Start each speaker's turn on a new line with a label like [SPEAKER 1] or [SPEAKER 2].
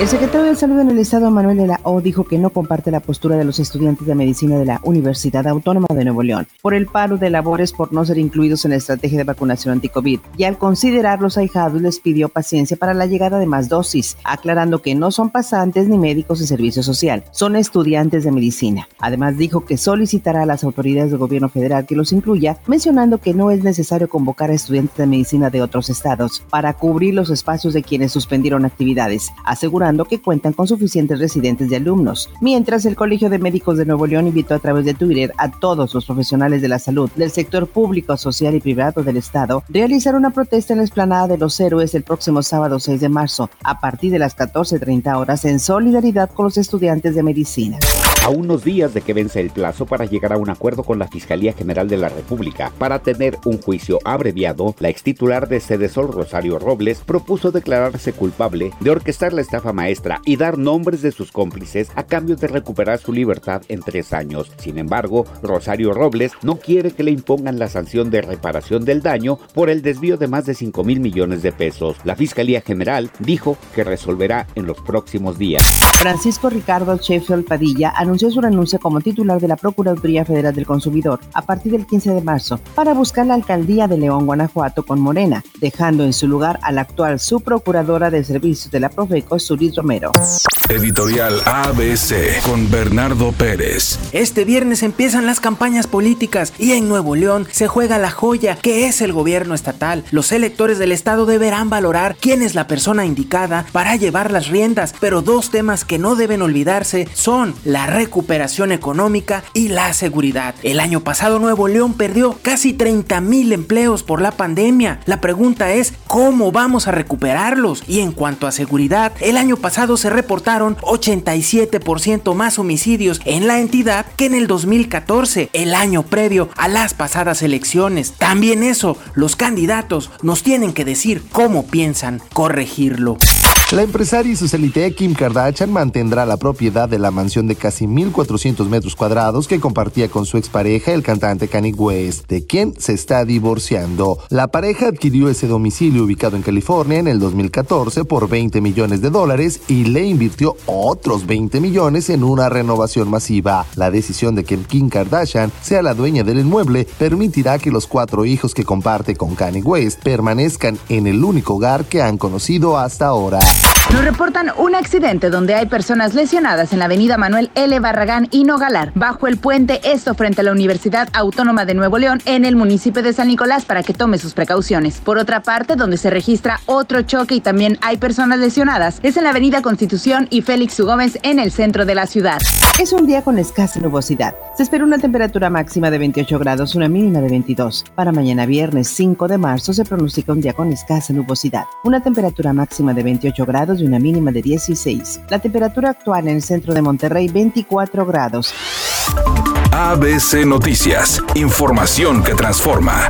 [SPEAKER 1] El secretario de Salud en el Estado, Manuel de la O, dijo que no comparte la postura de los estudiantes de medicina de la Universidad Autónoma de Nuevo León por el paro de labores por no ser incluidos en la estrategia de vacunación anti-COVID y al considerar los ahijados les pidió paciencia para la llegada de más dosis, aclarando que no son pasantes ni médicos de servicio social, son estudiantes de medicina. Además dijo que solicitará a las autoridades del gobierno federal que los incluya, mencionando que no es necesario convocar a estudiantes de medicina de otros estados para cubrir los espacios de quienes suspendieron actividades, que cuentan con suficientes residentes y alumnos. Mientras el Colegio de Médicos de Nuevo León invitó a través de Twitter a todos los profesionales de la salud del sector público, social y privado del Estado realizar una protesta en la explanada de los héroes el próximo sábado 6 de marzo a partir de las 14.30 horas en solidaridad con los estudiantes de medicina.
[SPEAKER 2] A unos días de que vence el plazo para llegar a un acuerdo con la Fiscalía General de la República para tener un juicio abreviado, la extitular de Cedesol Rosario Robles propuso declararse culpable de orquestar la estafa maestra y dar nombres de sus cómplices a cambio de recuperar su libertad en tres años. Sin embargo, Rosario Robles no quiere que le impongan la sanción de reparación del daño por el desvío de más de 5 mil millones de pesos. La Fiscalía General dijo que resolverá en los próximos días.
[SPEAKER 1] Francisco Ricardo Sheffield Padilla anunció su renuncia como titular de la Procuraduría Federal del Consumidor a partir del 15 de marzo para buscar la alcaldía de León, Guanajuato con Morena, dejando en su lugar a la actual subprocuradora de servicios de la Profeco, Surit Romero.
[SPEAKER 3] Editorial ABC con Bernardo Pérez.
[SPEAKER 4] Este viernes empiezan las campañas políticas y en Nuevo León se juega la joya que es el gobierno estatal. Los electores del estado deberán valorar quién es la persona indicada para llevar las riendas, pero dos temas que no deben olvidarse son la recuperación económica y la seguridad. El año pasado Nuevo León perdió casi 30 mil empleos por la pandemia. La pregunta es cómo vamos a recuperarlos y en cuanto a seguridad, el año pasado se reportaron 87% más homicidios en la entidad que en el 2014, el año previo a las pasadas elecciones. También eso, los candidatos nos tienen que decir cómo piensan corregirlo.
[SPEAKER 5] La empresaria y socialité Kim Kardashian mantendrá la propiedad de la mansión de casi 1.400 metros cuadrados que compartía con su expareja, el cantante Kanye West, de quien se está divorciando. La pareja adquirió ese domicilio ubicado en California en el 2014 por 20 millones de dólares y le invirtió otros 20 millones en una renovación masiva. La decisión de que Kim Kardashian sea la dueña del inmueble permitirá que los cuatro hijos que comparte con Kanye West permanezcan en el único hogar que han conocido hasta ahora.
[SPEAKER 6] Nos reportan un accidente donde hay personas lesionadas en la avenida Manuel L. Barragán y Nogalar, bajo el puente, esto frente a la Universidad Autónoma de Nuevo León, en el municipio de San Nicolás, para que tome sus precauciones. Por otra parte, donde se registra otro choque y también hay personas lesionadas, es en la avenida Constitución y Félix U. Gómez, en el centro de la ciudad.
[SPEAKER 1] Es un día con escasa nubosidad. Se espera una temperatura máxima de 28 grados, una mínima de 22. Para mañana viernes 5 de marzo se pronostica un día con escasa nubosidad. Una temperatura máxima de 28 grados y una mínima de 16. La temperatura actual en el centro de Monterrey 24 grados.
[SPEAKER 3] ABC Noticias. Información que transforma.